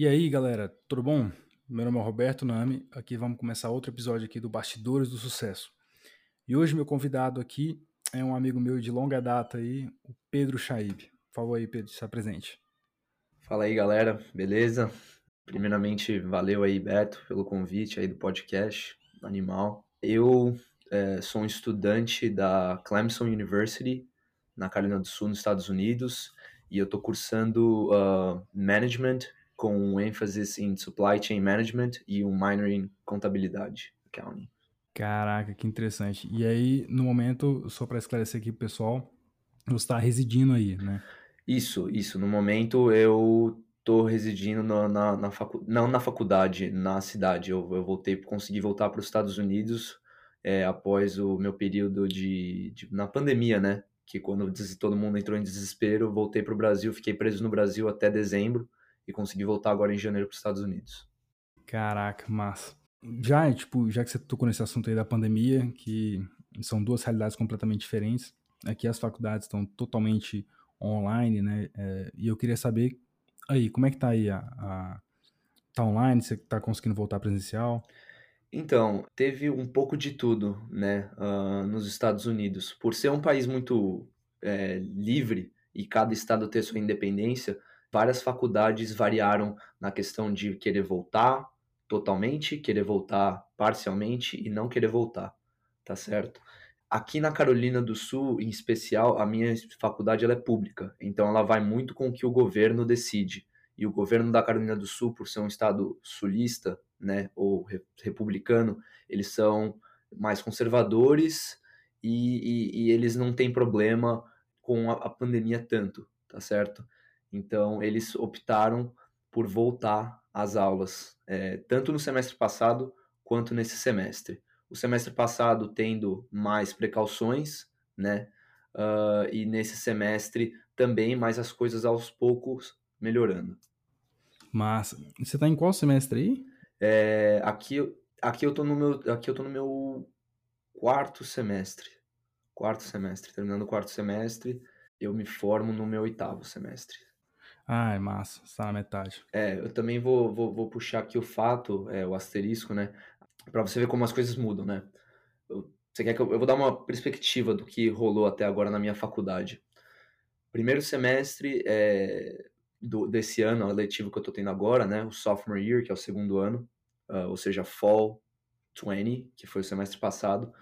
E aí, galera, tudo bom? Meu nome é Roberto Nami, aqui vamos começar outro episódio aqui do Bastidores do Sucesso. E hoje meu convidado aqui é um amigo meu de longa data aí, o Pedro Chaib. Favor aí, Pedro, se apresente. Fala aí, galera, beleza? Primeiramente, valeu aí, Beto, pelo convite aí do podcast Animal. Eu é, sou um estudante da Clemson University, na Carolina do Sul, nos Estados Unidos, e eu estou cursando uh, Management com um ênfase em Supply Chain Management e um minor em Contabilidade, Accounting. Caraca, que interessante. E aí, no momento, só para esclarecer aqui pessoal, você está residindo aí, né? Isso, isso. No momento eu tô residindo na, na, na facu... não na faculdade, na cidade. Eu, eu voltei, consegui voltar para os Estados Unidos é, após o meu período de, de, na pandemia, né? Que quando todo mundo entrou em desespero, voltei para o Brasil, fiquei preso no Brasil até dezembro e consegui voltar agora em janeiro para os Estados Unidos. Caraca, massa. Já, tipo, já que você tocou nesse assunto aí da pandemia, que são duas realidades completamente diferentes, aqui as faculdades estão totalmente online, né? É, e eu queria saber aí, como é que tá aí a, a tá online, você tá conseguindo voltar presencial? Então, teve um pouco de tudo, né, uh, nos Estados Unidos. Por ser um país muito é, livre e cada estado ter sua independência, várias faculdades variaram na questão de querer voltar totalmente, querer voltar parcialmente e não querer voltar, tá certo? Aqui na Carolina do Sul, em especial, a minha faculdade ela é pública, então ela vai muito com o que o governo decide. E o governo da Carolina do Sul, por ser um estado sulista, né, ou republicano, eles são mais conservadores e, e, e eles não têm problema com a, a pandemia tanto, tá certo? Então, eles optaram por voltar às aulas, é, tanto no semestre passado quanto nesse semestre. O semestre passado tendo mais precauções, né? Uh, e nesse semestre também, mas as coisas aos poucos melhorando. Massa. Você está em qual semestre aí? É, aqui, aqui eu tô no meu, aqui eu tô no meu quarto semestre. Quarto semestre, terminando o quarto semestre, eu me formo no meu oitavo semestre. É massa, está na metade. É, eu também vou, vou, vou puxar aqui o fato, é, o asterisco, né? Para você ver como as coisas mudam, né? Eu, você quer que eu, eu vou dar uma perspectiva do que rolou até agora na minha faculdade. Primeiro semestre é, do, desse ano, letivo que eu estou tendo agora, né? O sophomore year, que é o segundo ano, uh, ou seja, fall 20, que foi o semestre passado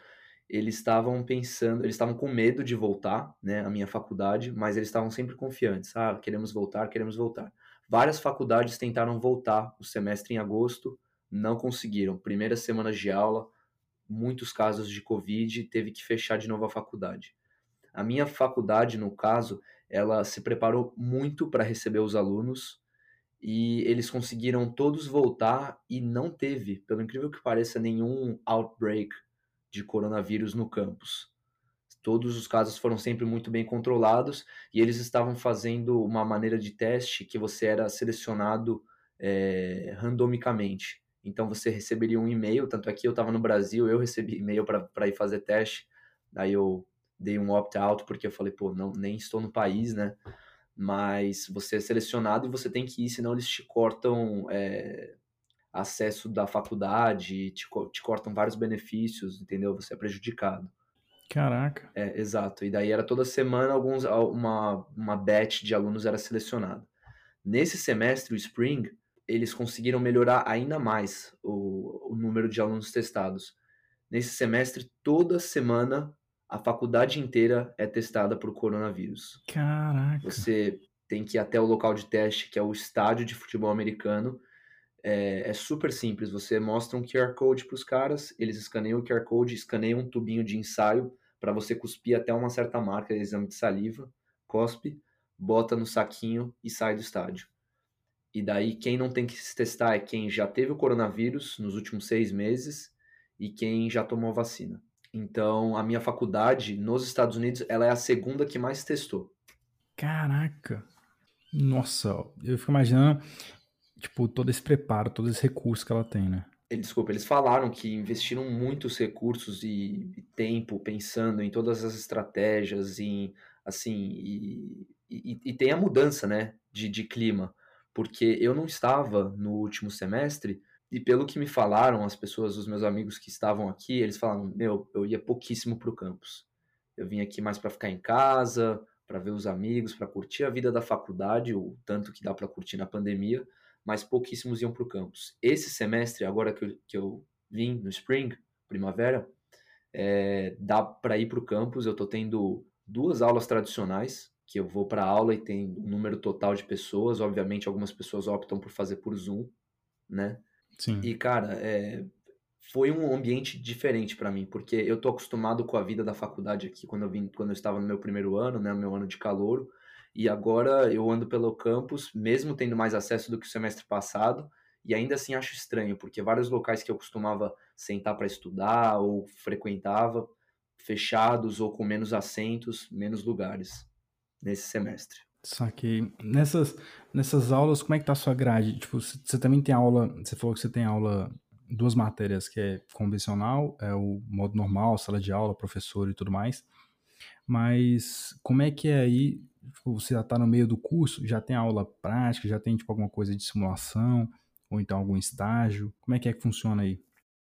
eles estavam pensando, eles estavam com medo de voltar, né, à minha faculdade, mas eles estavam sempre confiantes. Ah, queremos voltar, queremos voltar. Várias faculdades tentaram voltar o semestre em agosto, não conseguiram. Primeiras semanas de aula, muitos casos de Covid, teve que fechar de novo a faculdade. A minha faculdade, no caso, ela se preparou muito para receber os alunos e eles conseguiram todos voltar e não teve, pelo incrível que pareça, nenhum outbreak de coronavírus no campus. Todos os casos foram sempre muito bem controlados e eles estavam fazendo uma maneira de teste que você era selecionado é, randomicamente. Então você receberia um e-mail, tanto aqui eu estava no Brasil, eu recebi e-mail para ir fazer teste, daí eu dei um opt-out porque eu falei, pô, não, nem estou no país, né? Mas você é selecionado e você tem que ir, senão eles te cortam é, acesso da faculdade, te, te cortam vários benefícios, entendeu? Você é prejudicado. Caraca. É, exato. E daí era toda semana alguns, uma, uma batch de alunos era selecionada. Nesse semestre, o Spring, eles conseguiram melhorar ainda mais o, o número de alunos testados. Nesse semestre, toda semana, a faculdade inteira é testada por coronavírus. Caraca. Você tem que ir até o local de teste, que é o estádio de futebol americano, é, é, super simples. Você mostra um QR Code para os caras, eles escaneiam o QR Code, escaneiam um tubinho de ensaio para você cuspir até uma certa marca de exame de saliva, cospe, bota no saquinho e sai do estádio. E daí quem não tem que se testar é quem já teve o coronavírus nos últimos seis meses e quem já tomou vacina. Então a minha faculdade nos Estados Unidos ela é a segunda que mais testou. Caraca! Nossa, eu fico imaginando tipo, todo esse preparo, todo esse recurso que ela tem, né? Desculpa, eles falaram que investiram muitos recursos e, e tempo pensando em todas as estratégias, em assim, e, e, e, tem a mudança, né, de, de clima, porque eu não estava no último semestre e pelo que me falaram, as pessoas, os meus amigos que estavam aqui, eles falaram: meu, eu ia pouquíssimo para o campus. Eu vim aqui mais para ficar em casa, para ver os amigos, para curtir a vida da faculdade, o tanto que dá para curtir na pandemia, mas pouquíssimos iam para o campus. Esse semestre, agora que eu, que eu vim no Spring, primavera, é, dá para ir para o campus. Eu estou tendo duas aulas tradicionais, que eu vou para aula e tem um número total de pessoas. Obviamente, algumas pessoas optam por fazer por Zoom, né? Sim. E, cara, é, foi um ambiente diferente para mim, porque eu tô acostumado com a vida da faculdade aqui quando eu vim, quando eu estava no meu primeiro ano, né, meu ano de calouro, e agora eu ando pelo campus, mesmo tendo mais acesso do que o semestre passado, e ainda assim acho estranho, porque vários locais que eu costumava sentar para estudar ou frequentava, fechados ou com menos assentos, menos lugares nesse semestre. Saquei. Nessas, nessas aulas, como é que tá a sua grade? Tipo, você também tem aula, você falou que você tem aula, duas matérias, que é convencional, é o modo normal, sala de aula, professor e tudo mais. Mas como é que é aí? Tipo, você já tá no meio do curso, já tem aula prática, já tem tipo alguma coisa de simulação, ou então algum estágio? Como é que é que funciona aí?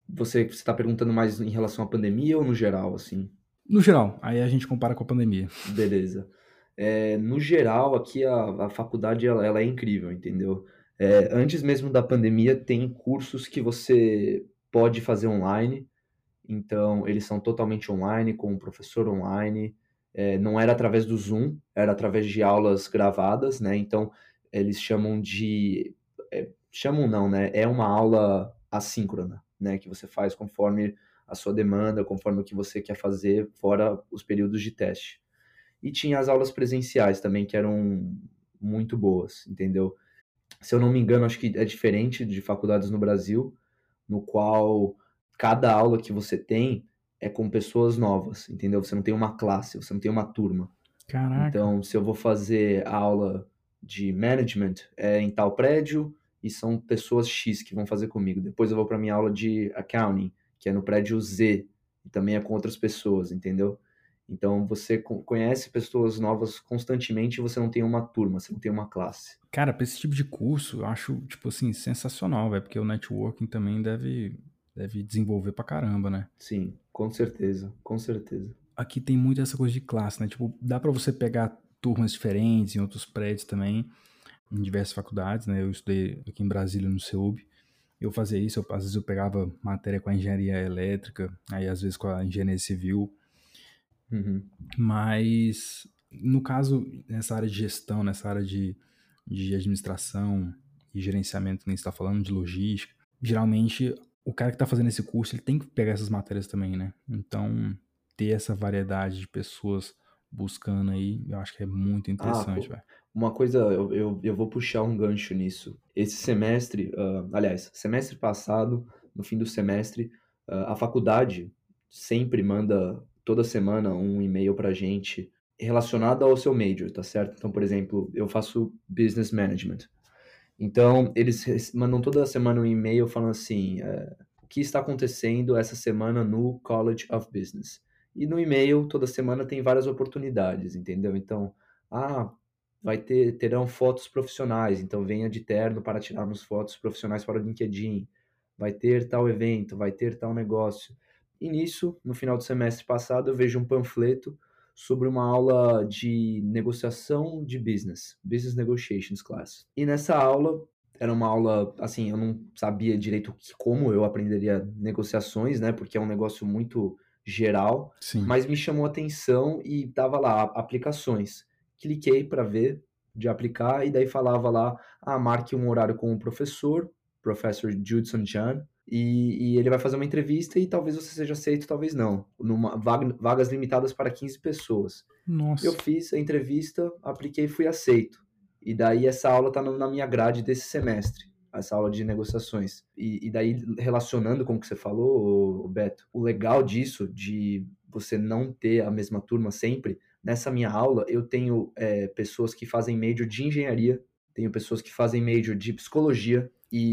Você está perguntando mais em relação à pandemia ou no geral, assim? No geral, aí a gente compara com a pandemia. Beleza. É, no geral, aqui a, a faculdade ela, ela é incrível, entendeu? É, antes mesmo da pandemia, tem cursos que você pode fazer online, então eles são totalmente online, com o professor online. É, não era através do Zoom, era através de aulas gravadas, né? Então eles chamam de. É, chamam não, né? É uma aula assíncrona, né? Que você faz conforme a sua demanda, conforme o que você quer fazer, fora os períodos de teste. E tinha as aulas presenciais também, que eram muito boas, entendeu? Se eu não me engano, acho que é diferente de faculdades no Brasil, no qual cada aula que você tem é com pessoas novas, entendeu? Você não tem uma classe, você não tem uma turma. Caraca. Então, se eu vou fazer a aula de management é em tal prédio e são pessoas X que vão fazer comigo. Depois eu vou para minha aula de accounting, que é no prédio Z, e também é com outras pessoas, entendeu? Então você conhece pessoas novas constantemente e você não tem uma turma, você não tem uma classe. Cara, para esse tipo de curso, eu acho, tipo assim, sensacional, velho, porque o networking também deve, deve desenvolver pra caramba, né? Sim, com certeza, com certeza. Aqui tem muito essa coisa de classe, né? Tipo, dá para você pegar turmas diferentes em outros prédios também, em diversas faculdades, né? Eu estudei aqui em Brasília, no CEUB. Eu fazia isso, eu, às vezes eu pegava matéria com a engenharia elétrica, aí às vezes com a engenharia civil, Uhum. Mas, no caso, nessa área de gestão, nessa área de, de administração e gerenciamento que nem está falando, de logística, geralmente o cara que está fazendo esse curso ele tem que pegar essas matérias também, né? Então, ter essa variedade de pessoas buscando aí, eu acho que é muito interessante, ah, Uma coisa, eu, eu, eu, vou puxar um gancho nisso. Esse semestre, uh, aliás, semestre passado, no fim do semestre, uh, a faculdade sempre manda toda semana um e-mail para a gente relacionado ao seu major, tá certo? Então, por exemplo, eu faço business management. Então, eles mandam toda semana um e-mail falando assim: é, o que está acontecendo essa semana no College of Business. E no e-mail, toda semana tem várias oportunidades, entendeu? Então, ah, vai ter, terão fotos profissionais, então venha de terno para tirarmos fotos profissionais para o LinkedIn. Vai ter tal evento, vai ter tal negócio. E nisso, no final do semestre passado, eu vejo um panfleto sobre uma aula de negociação de business, Business Negotiations Class. E nessa aula, era uma aula, assim, eu não sabia direito como eu aprenderia negociações, né, porque é um negócio muito geral, Sim. mas me chamou a atenção e tava lá aplicações. Cliquei para ver de aplicar e daí falava lá, ah, marque um horário com o professor, professor Judson Chan, e, e, ele vai fazer uma entrevista e talvez você seja aceito, talvez não. Numa, vaga, vagas limitadas para 15 pessoas. Nossa. Eu fiz a entrevista, apliquei e fui aceito. E daí essa aula está na minha grade desse semestre, essa aula de negociações. E, e daí, relacionando com o que você falou, Beto, o legal disso, de você não ter a mesma turma sempre, nessa minha aula eu tenho é, pessoas que fazem major de engenharia, tenho pessoas que fazem major de psicologia, e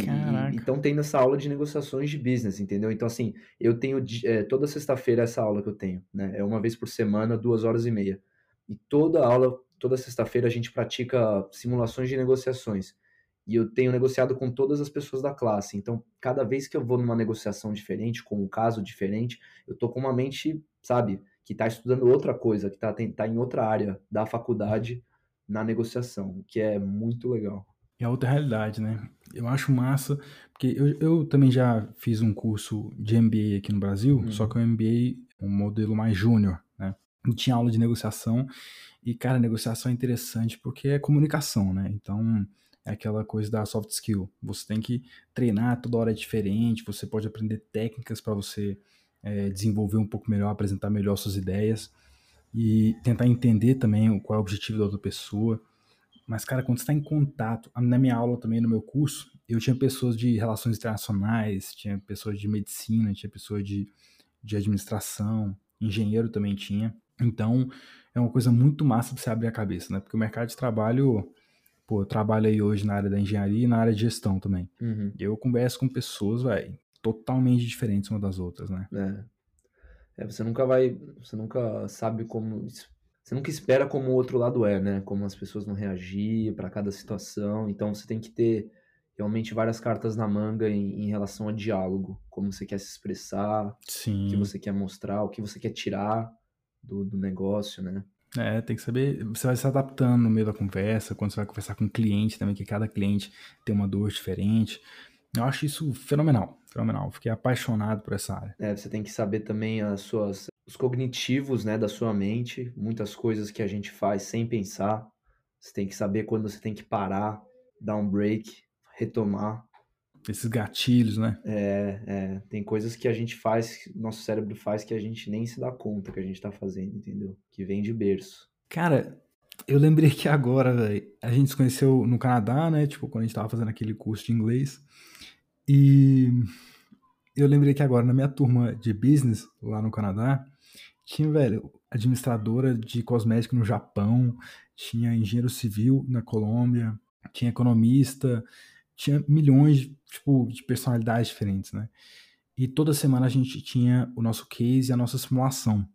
estão tendo essa aula de negociações de business, entendeu? Então, assim, eu tenho é, toda sexta-feira essa aula que eu tenho, né? É uma vez por semana, duas horas e meia. E toda aula, toda sexta-feira, a gente pratica simulações de negociações. e eu tenho negociado com todas as pessoas da classe. Então, cada vez que eu vou numa negociação diferente, com um caso diferente, eu tô com uma mente, sabe, que está estudando outra coisa, que está tá em outra área da faculdade na negociação, que é muito legal. É outra realidade, né? Eu acho massa, porque eu, eu também já fiz um curso de MBA aqui no Brasil, uhum. só que o MBA um modelo mais júnior, né? E tinha aula de negociação, e, cara, negociação é interessante porque é comunicação, né? Então, é aquela coisa da soft skill. Você tem que treinar, toda hora é diferente, você pode aprender técnicas para você é, desenvolver um pouco melhor, apresentar melhor suas ideias e tentar entender também qual é o objetivo da outra pessoa. Mas, cara, quando você está em contato, na minha aula também, no meu curso, eu tinha pessoas de relações internacionais, tinha pessoas de medicina, tinha pessoas de, de administração, engenheiro também tinha. Então, é uma coisa muito massa para você abrir a cabeça, né? Porque o mercado de trabalho, pô, eu trabalho aí hoje na área da engenharia e na área de gestão também. Uhum. Eu converso com pessoas, velho, totalmente diferentes uma das outras, né? É. é. Você nunca vai. Você nunca sabe como. Você nunca espera como o outro lado é, né? Como as pessoas vão reagir para cada situação. Então você tem que ter realmente várias cartas na manga em, em, relação a diálogo. Como você quer se expressar, Sim. o que você quer mostrar, o que você quer tirar do, do negócio, né? É, tem que saber. Você vai se adaptando no meio da conversa, quando você vai conversar com o cliente também, que cada cliente tem uma dor diferente. Eu acho isso fenomenal, fenomenal. Fiquei apaixonado por essa área. É, você tem que saber também as suas, os cognitivos, né, da sua mente, muitas coisas que a gente faz sem pensar. Você tem que saber quando você tem que parar, dar um break, retomar. Esses gatilhos, né? É, é, tem coisas que a gente faz, nosso cérebro faz que a gente nem se dá conta que a gente tá fazendo, entendeu? Que vem de berço. Cara, eu lembrei que agora, velho, a gente se conheceu no Canadá, né? Tipo, quando a gente tava fazendo aquele curso de inglês. E eu lembrei que agora, na minha turma de business, lá no Canadá, tinha, velho, administradora de cosmético no Japão, tinha engenheiro civil na Colômbia, tinha economista, tinha milhões, tipo, de personalidades diferentes, né? E toda semana a gente tinha o nosso case e a nossa simulação.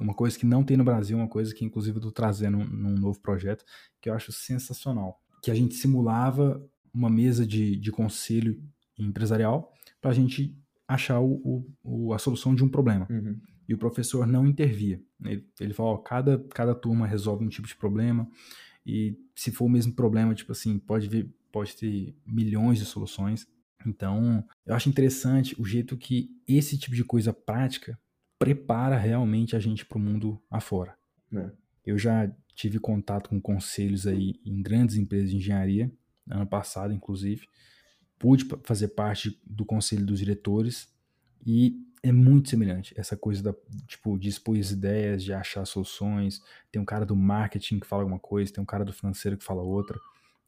Uma coisa que não tem no Brasil, uma coisa que inclusive eu tô trazendo num novo projeto, que eu acho sensacional. Que a gente simulava uma mesa de, de conselho empresarial para a gente achar o, o, a solução de um problema. Uhum. E o professor não intervia. Ele, ele falou, cada, cada turma resolve um tipo de problema e se for o mesmo problema, tipo assim, pode, vir, pode ter milhões de soluções. Então, eu acho interessante o jeito que esse tipo de coisa prática prepara realmente a gente para o mundo afora. É. Eu já tive contato com conselhos aí em grandes empresas de engenharia, ano passado, inclusive, pude fazer parte do conselho dos diretores e é muito semelhante essa coisa da tipo de expor as ideias, de achar soluções. Tem um cara do marketing que fala alguma coisa, tem um cara do financeiro que fala outra.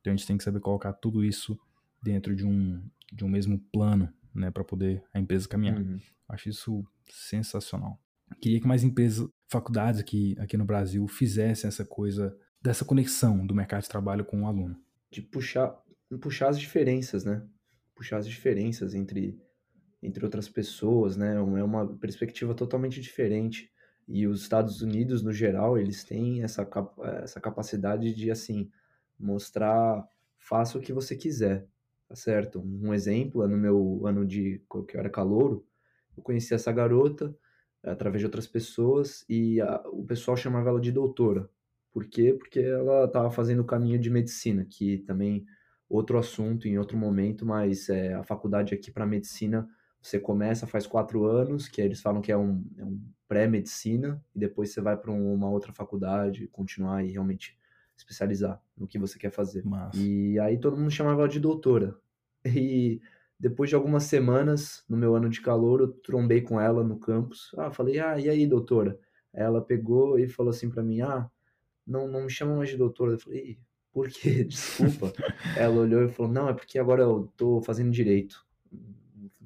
Então a gente tem que saber colocar tudo isso dentro de um de um mesmo plano, né, para poder a empresa caminhar. Uhum. Acho isso sensacional. Queria que mais empresas, faculdades aqui aqui no Brasil fizessem essa coisa dessa conexão do mercado de trabalho com o aluno. De puxar puxar as diferenças, né? puxar as diferenças entre, entre outras pessoas, né? É uma perspectiva totalmente diferente. E os Estados Unidos, no geral, eles têm essa, essa capacidade de, assim, mostrar, faça o que você quiser, tá certo? Um exemplo é no meu ano de, que era calouro, eu conheci essa garota através de outras pessoas e a, o pessoal chamava ela de doutora. Por quê? Porque ela estava fazendo o caminho de medicina, que também outro assunto em outro momento, mas é, a faculdade aqui para medicina você começa faz quatro anos, que eles falam que é um, é um pré-medicina, e depois você vai para uma outra faculdade, continuar e realmente especializar no que você quer fazer. Massa. E aí todo mundo chamava ela de doutora. E depois de algumas semanas, no meu ano de calor, eu trombei com ela no campus. Ah, falei, ah, e aí, doutora? Ela pegou e falou assim para mim, ah, não, não me chama mais de doutora. Eu falei, por quê? Desculpa. Ela olhou e falou, não, é porque agora eu tô fazendo direito.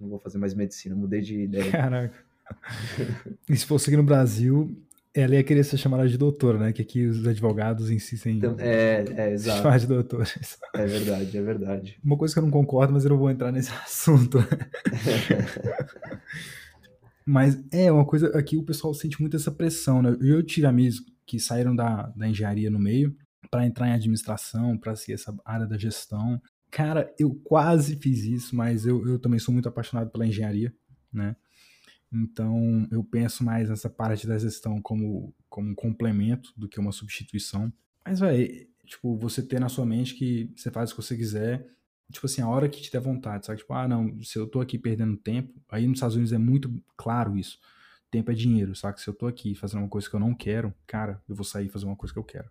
Não vou fazer mais medicina, mudei de ideia. Caraca. e se fosse aqui no Brasil, ela ia querer ser chamada de doutora, né? Que aqui os advogados insistem então, é, é, exato. chamar de doutores. É verdade, é verdade. Uma coisa que eu não concordo, mas eu não vou entrar nesse assunto. mas é uma coisa aqui o pessoal sente muito essa pressão, né? Eu tive amigos que saíram da, da engenharia no meio para entrar em administração, para seguir essa área da gestão. Cara, eu quase fiz isso, mas eu, eu também sou muito apaixonado pela engenharia, né? Então, eu penso mais nessa parte da gestão como, como um complemento do que uma substituição. Mas, vai, tipo, você ter na sua mente que você faz o que você quiser, tipo assim, a hora que te der vontade, sabe? Tipo, ah, não, se eu tô aqui perdendo tempo, aí nos Estados Unidos é muito claro isso. Tempo é dinheiro, sabe? Se eu tô aqui fazendo uma coisa que eu não quero, cara, eu vou sair e fazer uma coisa que eu quero.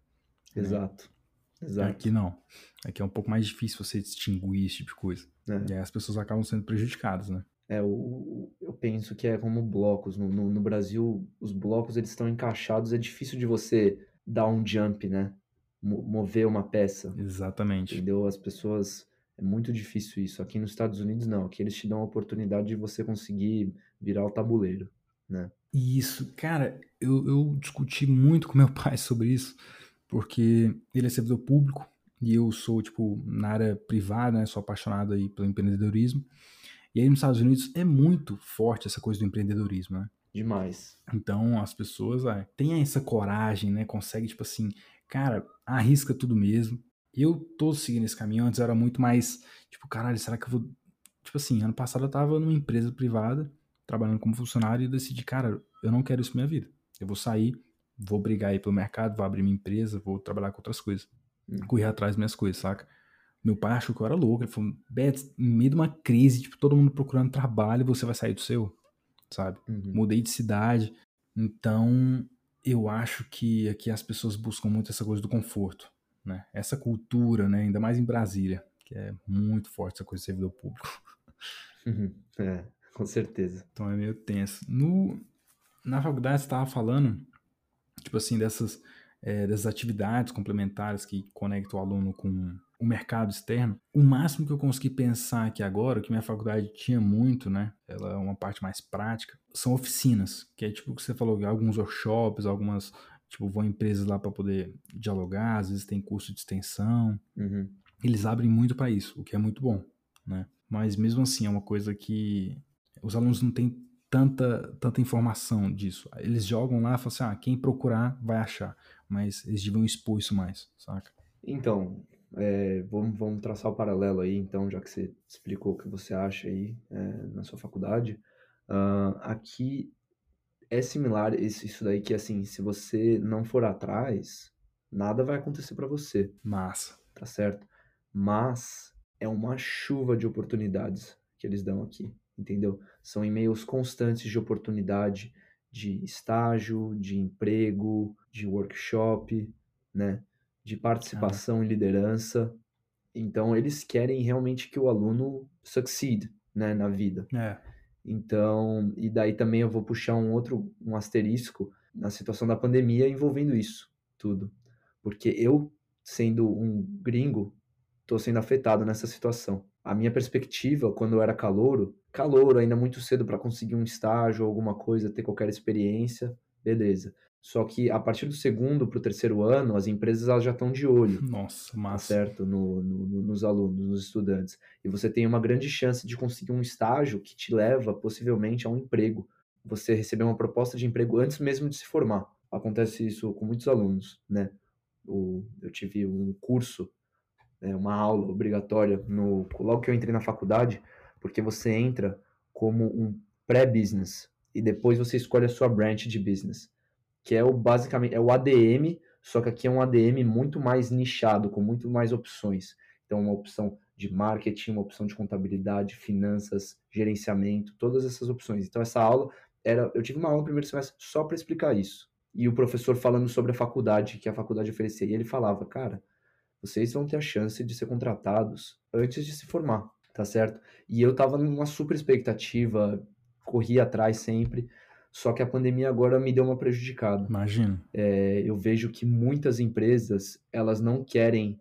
Exato. Né? Exato. Aqui não. Aqui é um pouco mais difícil você distinguir esse tipo de coisa. É. E aí as pessoas acabam sendo prejudicadas, né? É, o, eu penso que é como blocos. No, no, no Brasil, os blocos eles estão encaixados, é difícil de você dar um jump, né? mover uma peça. Exatamente. Entendeu? As pessoas. É muito difícil isso. Aqui nos Estados Unidos, não. Aqui eles te dão a oportunidade de você conseguir virar o tabuleiro, né? Isso. Cara, eu, eu discuti muito com meu pai sobre isso, porque ele é servidor público e eu sou, tipo, na área privada, né? Sou apaixonado aí pelo empreendedorismo. E aí nos Estados Unidos é muito forte essa coisa do empreendedorismo, né? Demais. Então as pessoas ah, têm essa coragem, né? Consegue, tipo assim, cara, arrisca tudo mesmo. Eu tô seguindo esse caminho, antes era muito mais, tipo, caralho, será que eu vou. Tipo assim, ano passado eu tava numa empresa privada, trabalhando como funcionário, e decidi, cara, eu não quero isso pra minha vida. Eu vou sair, vou brigar aí pelo mercado, vou abrir minha empresa, vou trabalhar com outras coisas. Hum. Correr atrás das minhas coisas, saca? Meu pai achou que eu era louco. Ele falou, Beto, em meio de uma crise, tipo, todo mundo procurando trabalho, você vai sair do seu, sabe? Uhum. Mudei de cidade. Então, eu acho que aqui as pessoas buscam muito essa coisa do conforto, né? Essa cultura, né? Ainda mais em Brasília, que é muito forte essa coisa de servidor público. Uhum. É, com certeza. Então é meio tenso. No, na faculdade você estava falando, tipo assim, dessas, é, dessas atividades complementares que conectam o aluno com o mercado externo. O máximo que eu consegui pensar aqui agora, que minha faculdade tinha muito, né? Ela é uma parte mais prática, são oficinas, que é tipo o que você falou, alguns workshops, algumas, tipo, vão empresas lá para poder dialogar, às vezes tem curso de extensão. Uhum. Eles abrem muito para isso, o que é muito bom, né? Mas mesmo assim é uma coisa que os alunos não têm tanta, tanta informação disso. Eles jogam lá e falam assim, ah, quem procurar vai achar. Mas eles deviam expor isso mais, saca? Então, é, vamos, vamos traçar o paralelo aí, então, já que você explicou o que você acha aí é, na sua faculdade. Uh, aqui é similar isso, isso daí que, assim, se você não for atrás, nada vai acontecer para você. Massa. Tá certo? Mas é uma chuva de oportunidades que eles dão aqui, entendeu? São e-mails constantes de oportunidade, de estágio, de emprego, de workshop, né? de participação ah. em liderança. Então, eles querem realmente que o aluno succeed né, na vida. É. Então, e daí também eu vou puxar um outro, um asterisco na situação da pandemia envolvendo isso tudo. Porque eu, sendo um gringo, estou sendo afetado nessa situação. A minha perspectiva, quando eu era calouro, calouro, ainda muito cedo para conseguir um estágio, alguma coisa, ter qualquer experiência, beleza. Só que a partir do segundo para o terceiro ano, as empresas elas já estão de olho. Nossa, massa. Certo? No, no, nos alunos, nos estudantes. E você tem uma grande chance de conseguir um estágio que te leva, possivelmente, a um emprego. Você receber uma proposta de emprego antes mesmo de se formar. Acontece isso com muitos alunos, né? Eu tive um curso, né, uma aula obrigatória, no, logo que eu entrei na faculdade, porque você entra como um pré-business e depois você escolhe a sua branch de business que é o basicamente é o ADM, só que aqui é um ADM muito mais nichado, com muito mais opções. Então, uma opção de marketing, uma opção de contabilidade, finanças, gerenciamento, todas essas opções. Então, essa aula era, eu tive uma aula no primeiro semestre só para explicar isso. E o professor falando sobre a faculdade, que a faculdade oferecia, e ele falava, cara, vocês vão ter a chance de ser contratados antes de se formar, tá certo? E eu tava numa super expectativa, corri atrás sempre, só que a pandemia agora me deu uma prejudicada. Imagino. É, eu vejo que muitas empresas elas não querem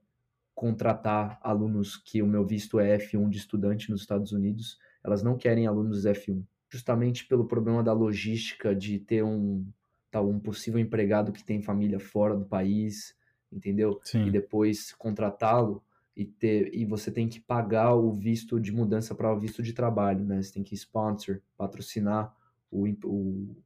contratar alunos que o meu visto é F1 de estudante nos Estados Unidos. Elas não querem alunos F1, justamente pelo problema da logística de ter um tal um possível empregado que tem família fora do país, entendeu? Sim. E depois contratá-lo e ter e você tem que pagar o visto de mudança para o visto de trabalho, né? Você tem que sponsor, patrocinar o, o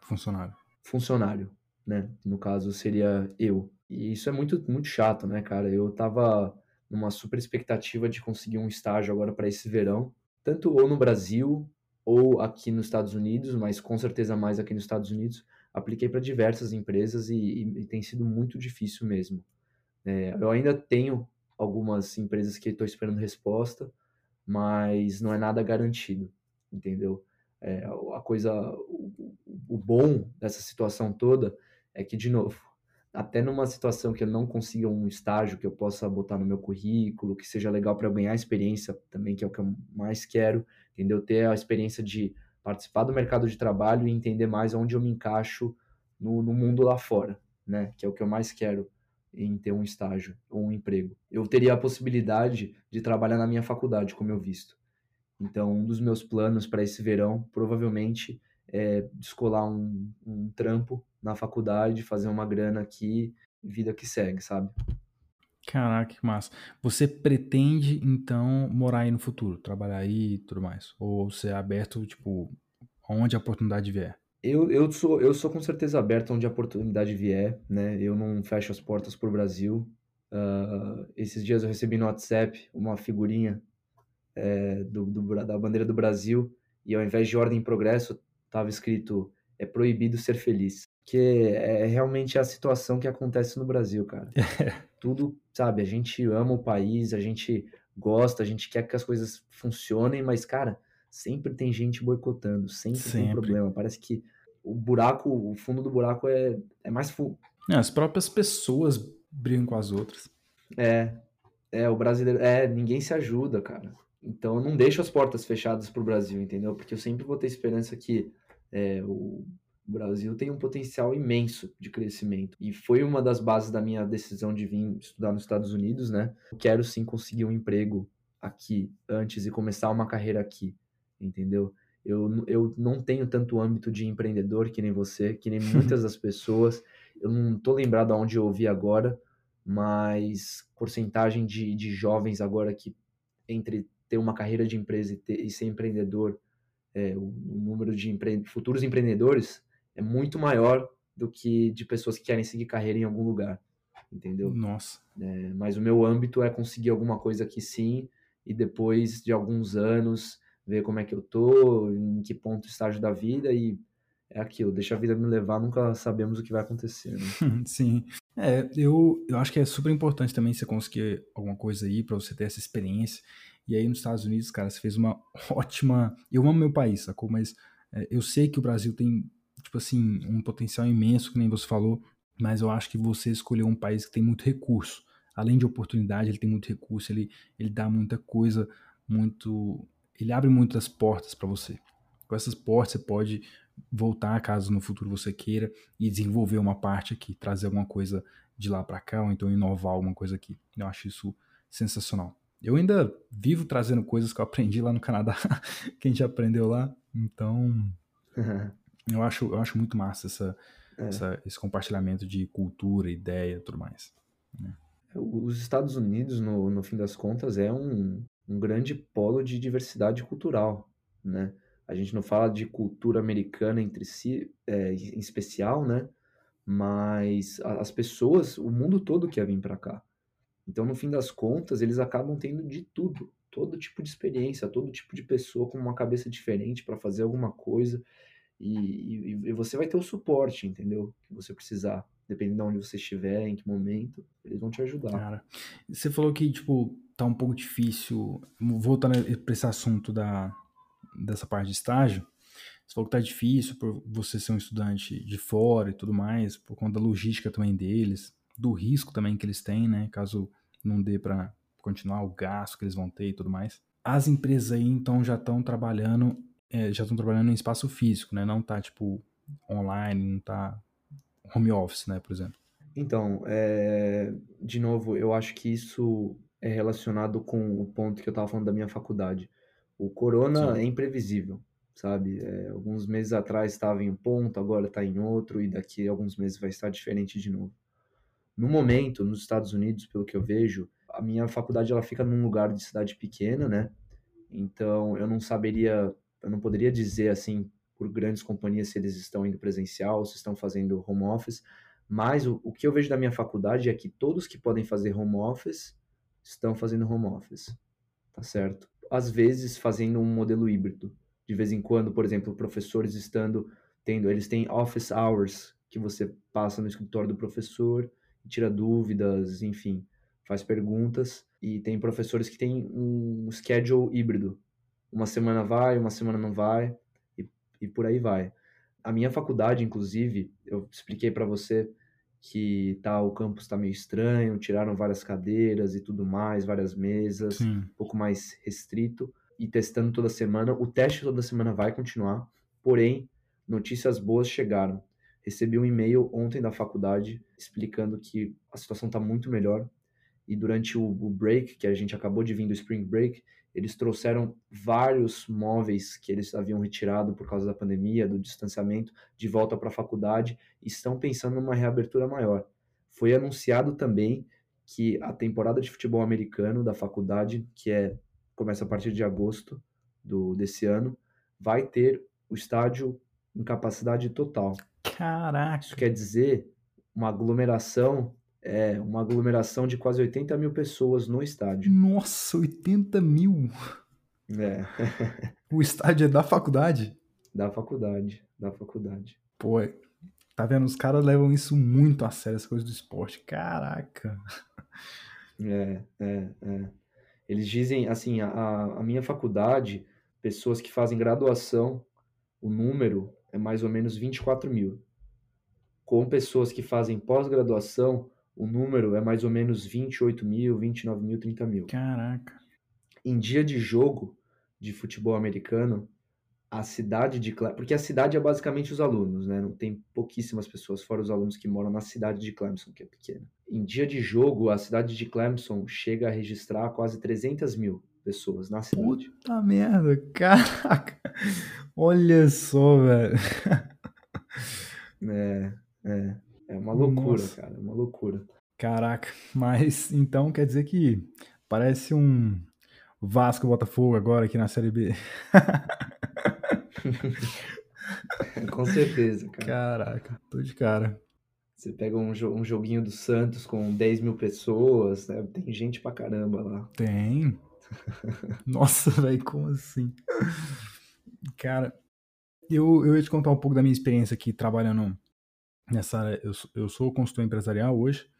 funcionário. Funcionário, né? No caso seria eu. E isso é muito, muito chato, né, cara? Eu tava numa super expectativa de conseguir um estágio agora para esse verão, tanto ou no Brasil ou aqui nos Estados Unidos, mas com certeza mais aqui nos Estados Unidos. Apliquei para diversas empresas e, e, e, tem sido muito difícil mesmo. É, eu ainda tenho algumas empresas que estou esperando resposta, mas não é nada garantido, entendeu? É, a coisa, o, o bom dessa situação toda é que, de novo, até numa situação que eu não consiga um estágio que eu possa botar no meu currículo, que seja legal para eu ganhar experiência também, que é o que eu mais quero, entendeu? Ter a experiência de participar do mercado de trabalho e entender mais onde eu me encaixo no, no mundo lá fora, né? Que é o que eu mais quero em ter um estágio ou um emprego. Eu teria a possibilidade de trabalhar na minha faculdade, como eu visto. Então, um dos meus planos para esse verão, provavelmente, é descolar um, um trampo na faculdade, fazer uma grana aqui, vida que segue, sabe? Caraca, que massa. Você pretende, então, morar aí no futuro, trabalhar aí e tudo mais? Ou você é aberto, tipo, onde a oportunidade vier? Eu, eu, sou, eu sou com certeza aberto onde a oportunidade vier, né? Eu não fecho as portas para o Brasil. Uh, esses dias eu recebi no WhatsApp uma figurinha é, do, do, da bandeira do Brasil e ao invés de ordem e progresso, estava escrito é proibido ser feliz. Que é realmente a situação que acontece no Brasil, cara. Tudo, sabe, a gente ama o país, a gente gosta, a gente quer que as coisas funcionem, mas, cara, sempre tem gente boicotando, sempre, sempre. tem problema. Parece que o buraco, o fundo do buraco é, é mais fundo. É, as próprias pessoas brigam com as outras. É, é, o brasileiro, é, ninguém se ajuda, cara. Então eu não deixo as portas fechadas pro Brasil, entendeu? Porque eu sempre vou ter esperança que é, o Brasil tem um potencial imenso de crescimento. E foi uma das bases da minha decisão de vir estudar nos Estados Unidos, né? Eu quero sim conseguir um emprego aqui antes e começar uma carreira aqui, entendeu? Eu, eu não tenho tanto âmbito de empreendedor que nem você, que nem muitas das pessoas. Eu não tô lembrado aonde eu ouvi agora, mas porcentagem de, de jovens agora que entre ter uma carreira de empresa e, ter, e ser empreendedor é, o, o, número de empre... futuros empreendedores é muito maior do que de pessoas que querem seguir carreira em algum lugar, entendeu? Nossa. É, mas o meu âmbito é conseguir alguma coisa aqui sim, e depois de alguns anos ver como é que eu tô, em que ponto estágio da vida e é aquilo, deixa a vida me levar, nunca sabemos o que vai acontecer. Né? Sim. É, eu, eu acho que é super importante também você conseguir alguma coisa aí para você ter essa experiência. E aí nos Estados Unidos, cara, você fez uma ótima. Eu amo meu país, sacou? Mas é, eu sei que o Brasil tem, tipo assim, um potencial imenso, que nem você falou, mas eu acho que você escolheu um país que tem muito recurso. Além de oportunidade, ele tem muito recurso, ele, ele dá muita coisa, muito. Ele abre muitas portas para você. Com essas portas, você pode voltar caso no futuro você queira e desenvolver uma parte aqui, trazer alguma coisa de lá para cá, ou então inovar alguma coisa aqui. Eu acho isso sensacional. Eu ainda vivo trazendo coisas que eu aprendi lá no Canadá, que a gente aprendeu lá. Então, eu, acho, eu acho muito massa essa, é. essa, esse compartilhamento de cultura, ideia e tudo mais. Né? Os Estados Unidos, no, no fim das contas, é um, um grande polo de diversidade cultural, né? A gente não fala de cultura americana entre si, é, em especial, né? Mas as pessoas, o mundo todo quer vir para cá. Então, no fim das contas, eles acabam tendo de tudo, todo tipo de experiência, todo tipo de pessoa com uma cabeça diferente para fazer alguma coisa. E, e, e, você vai ter o suporte, entendeu? Que você precisar, dependendo de onde você estiver, em que momento, eles vão te ajudar. Cara, você falou que, tipo, tá um pouco difícil. Voltando para esse assunto da, dessa parte de estágio, você falou que tá difícil por você ser um estudante de fora e tudo mais, por conta da logística também deles, do risco também que eles têm, né? Caso não dê para continuar o gasto que eles vão ter e tudo mais. As empresas aí, então, já estão trabalhando, é, já estão trabalhando em espaço físico, né? Não tá, tipo, online, não tá home office, né, por exemplo. Então, é, de novo, eu acho que isso é relacionado com o ponto que eu estava falando da minha faculdade. O corona Sim. é imprevisível, sabe? É, alguns meses atrás estava em um ponto, agora está em outro, e daqui a alguns meses vai estar diferente de novo. No momento, nos Estados Unidos, pelo que eu vejo, a minha faculdade ela fica num lugar de cidade pequena, né? Então, eu não saberia, eu não poderia dizer assim por grandes companhias se eles estão indo presencial, se estão fazendo home office, mas o, o que eu vejo da minha faculdade é que todos que podem fazer home office estão fazendo home office, tá certo? Às vezes fazendo um modelo híbrido. De vez em quando, por exemplo, professores estando tendo, eles têm office hours que você passa no escritório do professor, tira dúvidas, enfim, faz perguntas. E tem professores que têm um schedule híbrido. Uma semana vai, uma semana não vai, e, e por aí vai. A minha faculdade, inclusive, eu expliquei para você que tá, o campus está meio estranho, tiraram várias cadeiras e tudo mais, várias mesas, Sim. um pouco mais restrito, e testando toda semana. O teste toda semana vai continuar, porém, notícias boas chegaram. Recebi um e-mail ontem da faculdade explicando que a situação está muito melhor. E durante o, o break, que a gente acabou de vir do Spring Break, eles trouxeram vários móveis que eles haviam retirado por causa da pandemia, do distanciamento, de volta para a faculdade e estão pensando numa reabertura maior. Foi anunciado também que a temporada de futebol americano da faculdade, que é começa a partir de agosto do, desse ano, vai ter o estádio em capacidade total. Caraca! Isso quer dizer uma aglomeração, é, uma aglomeração de quase 80 mil pessoas no estádio. Nossa, 80 mil! É. o estádio é da faculdade? Da faculdade, da faculdade. Pô, tá vendo? Os caras levam isso muito a sério, as coisas do esporte. Caraca! É, é, é. Eles dizem, assim, a, a minha faculdade, pessoas que fazem graduação, o número é mais ou menos 24 mil. Com pessoas que fazem pós-graduação, o número é mais ou menos 28 mil, 29 mil, 30 mil. Caraca. Em dia de jogo de futebol americano, a cidade de Clemson, porque a cidade é basicamente os alunos, né? Não tem pouquíssimas pessoas, fora os alunos que moram na cidade de Clemson, que é pequena. Em dia de jogo, a cidade de Clemson chega a registrar quase 300 mil pessoas na cidade. Puta merda, caraca. Olha só, velho. É, é. É uma loucura, Nossa. cara. É uma loucura. Caraca, mas então quer dizer que parece um Vasco Botafogo agora aqui na Série B. Com certeza, cara. Caraca, tô de cara. Você pega um, um joguinho do Santos com 10 mil pessoas, né? Tem gente pra caramba lá. Tem. Nossa, velho, como assim? Cara, eu, eu ia te contar um pouco da minha experiência aqui trabalhando nessa área. Eu, eu sou consultor empresarial hoje,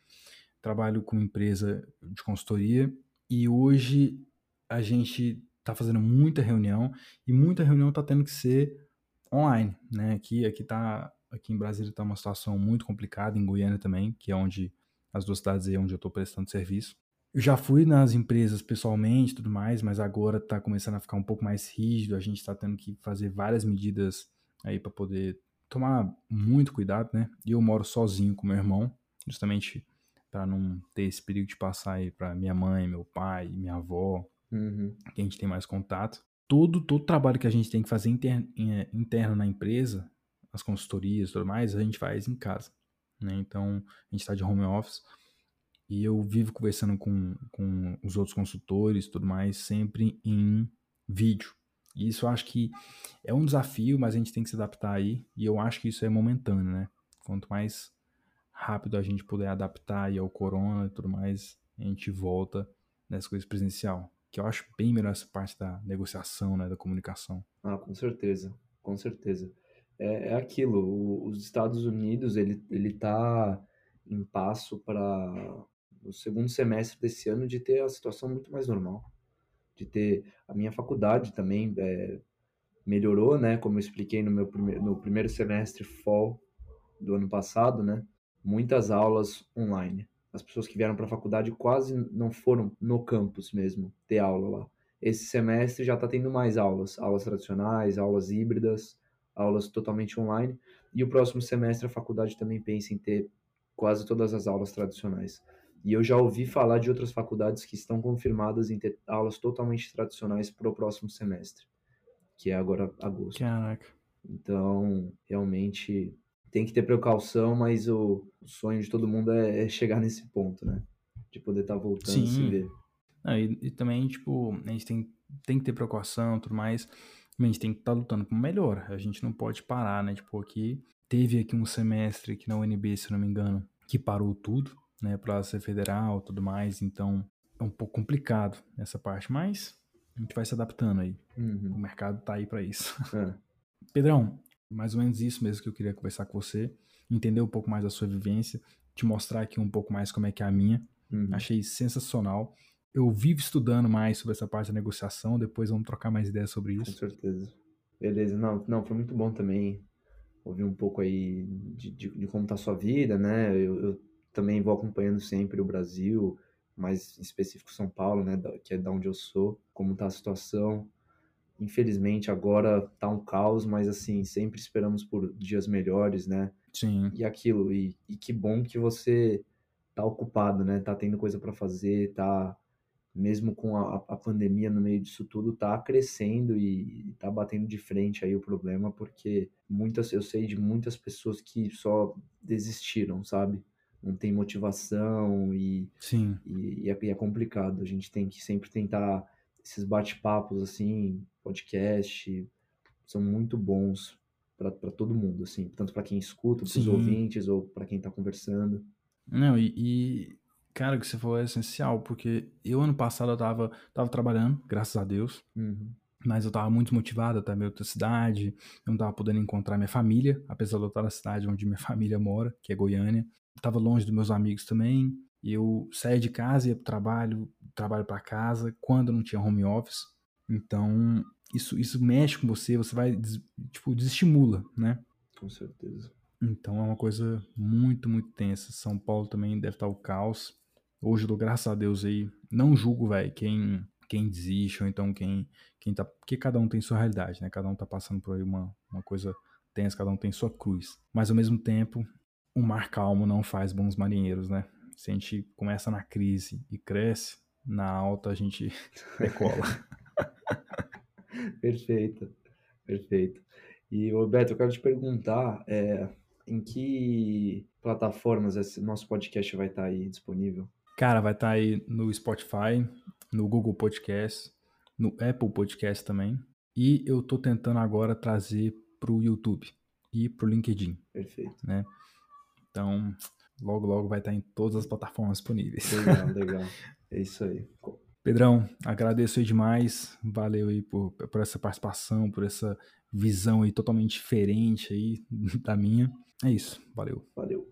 trabalho com empresa de consultoria e hoje a gente está fazendo muita reunião e muita reunião está tendo que ser online, né? Aqui, aqui tá, aqui em Brasília está uma situação muito complicada, em Goiânia também, que é onde as duas cidades aí onde eu estou prestando serviço. Eu já fui nas empresas pessoalmente tudo mais, mas agora está começando a ficar um pouco mais rígido. A gente está tendo que fazer várias medidas aí para poder tomar muito cuidado, né? E eu moro sozinho com meu irmão, justamente para não ter esse perigo de passar aí para minha mãe, meu pai, minha avó, uhum. que a gente tem mais contato. Todo todo trabalho que a gente tem que fazer interno, interno na empresa, as consultorias, tudo mais, a gente faz em casa, né? Então a gente está de home office e eu vivo conversando com, com os outros consultores tudo mais, sempre em vídeo. E isso eu acho que é um desafio, mas a gente tem que se adaptar aí. E eu acho que isso é momentâneo, né? Quanto mais rápido a gente puder adaptar aí ao corona e tudo mais, a gente volta nessa coisa presencial. Que eu acho bem melhor essa parte da negociação, né? Da comunicação. Ah, com certeza. Com certeza. É, é aquilo. O, os Estados Unidos, ele, ele tá em passo para no segundo semestre desse ano de ter a situação muito mais normal, de ter a minha faculdade também é, melhorou, né? Como eu expliquei no meu primeiro, no primeiro semestre fall do ano passado, né? Muitas aulas online. As pessoas que vieram para a faculdade quase não foram no campus mesmo ter aula lá. Esse semestre já está tendo mais aulas, aulas tradicionais, aulas híbridas, aulas totalmente online. E o próximo semestre a faculdade também pensa em ter quase todas as aulas tradicionais. E eu já ouvi falar de outras faculdades que estão confirmadas em ter aulas totalmente tradicionais para o próximo semestre, que é agora agosto. Caraca. Então, realmente tem que ter precaução, mas o, sonho de todo mundo é, é, chegar nesse ponto, né? De poder estar tá voltando Sim. a se ver. e, e, também, tipo, a gente tem, tem que ter precaução e tudo mais, mas a gente tem que estar tá lutando por melhor. A gente não pode parar, né? Tipo, aqui teve aqui um semestre aqui na UNB, se não me engano, que parou tudo, né, para ser federal, tudo mais. Então, é um pouco complicado essa parte, mas a gente vai se adaptando aí. Uhum. O mercado tá aí para isso. É. Pedrão, mais ou menos isso mesmo que eu queria conversar com você, entender um pouco mais da sua vivência, te mostrar aqui um pouco mais como é que é a minha. Uhum. Achei sensacional. Eu vivo estudando mais sobre essa parte da negociação, depois vamos trocar mais ideias sobre Com isso. certeza. Beleza, não, não, foi muito bom também ouvir um pouco aí de, de, de como tá a sua vida, né? Eu, eu também vou acompanhando sempre o Brasil, mais em específico São Paulo, né? Que é da onde eu sou, como tá a situação. Infelizmente agora tá um caos, mas assim, sempre esperamos por dias melhores, né? Sim, E aquilo, e, e que bom que você tá ocupado, né? Tá tendo coisa para fazer, tá mesmo com a, a pandemia no meio disso tudo, tá crescendo e, e tá batendo de frente aí o problema, porque muitas, eu sei de muitas pessoas que só desistiram, sabe? Não tem motivação e, sim, e, e é, e é complicado. A gente tem que sempre tentar esses bate-papos assim, podcast, são muito bons para todo mundo, assim, tanto para quem escuta, para os ouvintes ou para quem tá conversando. Não, e, e, cara, o que você falou é essencial, porque eu ano passado eu tava, tava trabalhando, graças a Deus, Uhum. mas eu tava muito motivado até minha outra cidade, eu não tava podendo encontrar minha família, apesar de eu estar na cidade onde minha família mora, que é Goiânia. Eu tava longe dos meus amigos também, eu saía de casa, ia pro trabalho, trabalho para casa, quando não tinha home office. Então, isso, isso mexe com você, você vai, des- tipo, desestimula, né? Com certeza. Então é uma coisa muito, muito tensa. São Paulo também deve estar o caos. Hoje eu dou graças a Deus aí. Não julgo, velho, quem, quem desiste ou então quem, quem tá. Porque cada um tem sua realidade, né? Cada um tá passando por aí uma, uma coisa tensa, cada um tem sua cruz. Mas ao mesmo tempo, o mar calmo não faz bons marinheiros, né? Se a gente começa na crise e cresce, na alta a gente decola. Perfeito, perfeito. E, Roberto, eu quero te perguntar, é, em que plataformas esse nosso podcast vai estar aí disponível? Cara, vai estar aí no Spotify, no Google Podcast, no Apple Podcast também. E eu tô tentando agora trazer pro YouTube e pro LinkedIn. Perfeito. Então, logo, logo vai estar em todas as plataformas disponíveis. Legal, legal. É isso aí. Pedrão, agradeço aí demais. Valeu aí por, por essa participação, por essa visão aí totalmente diferente aí da minha. É isso. Valeu. Valeu.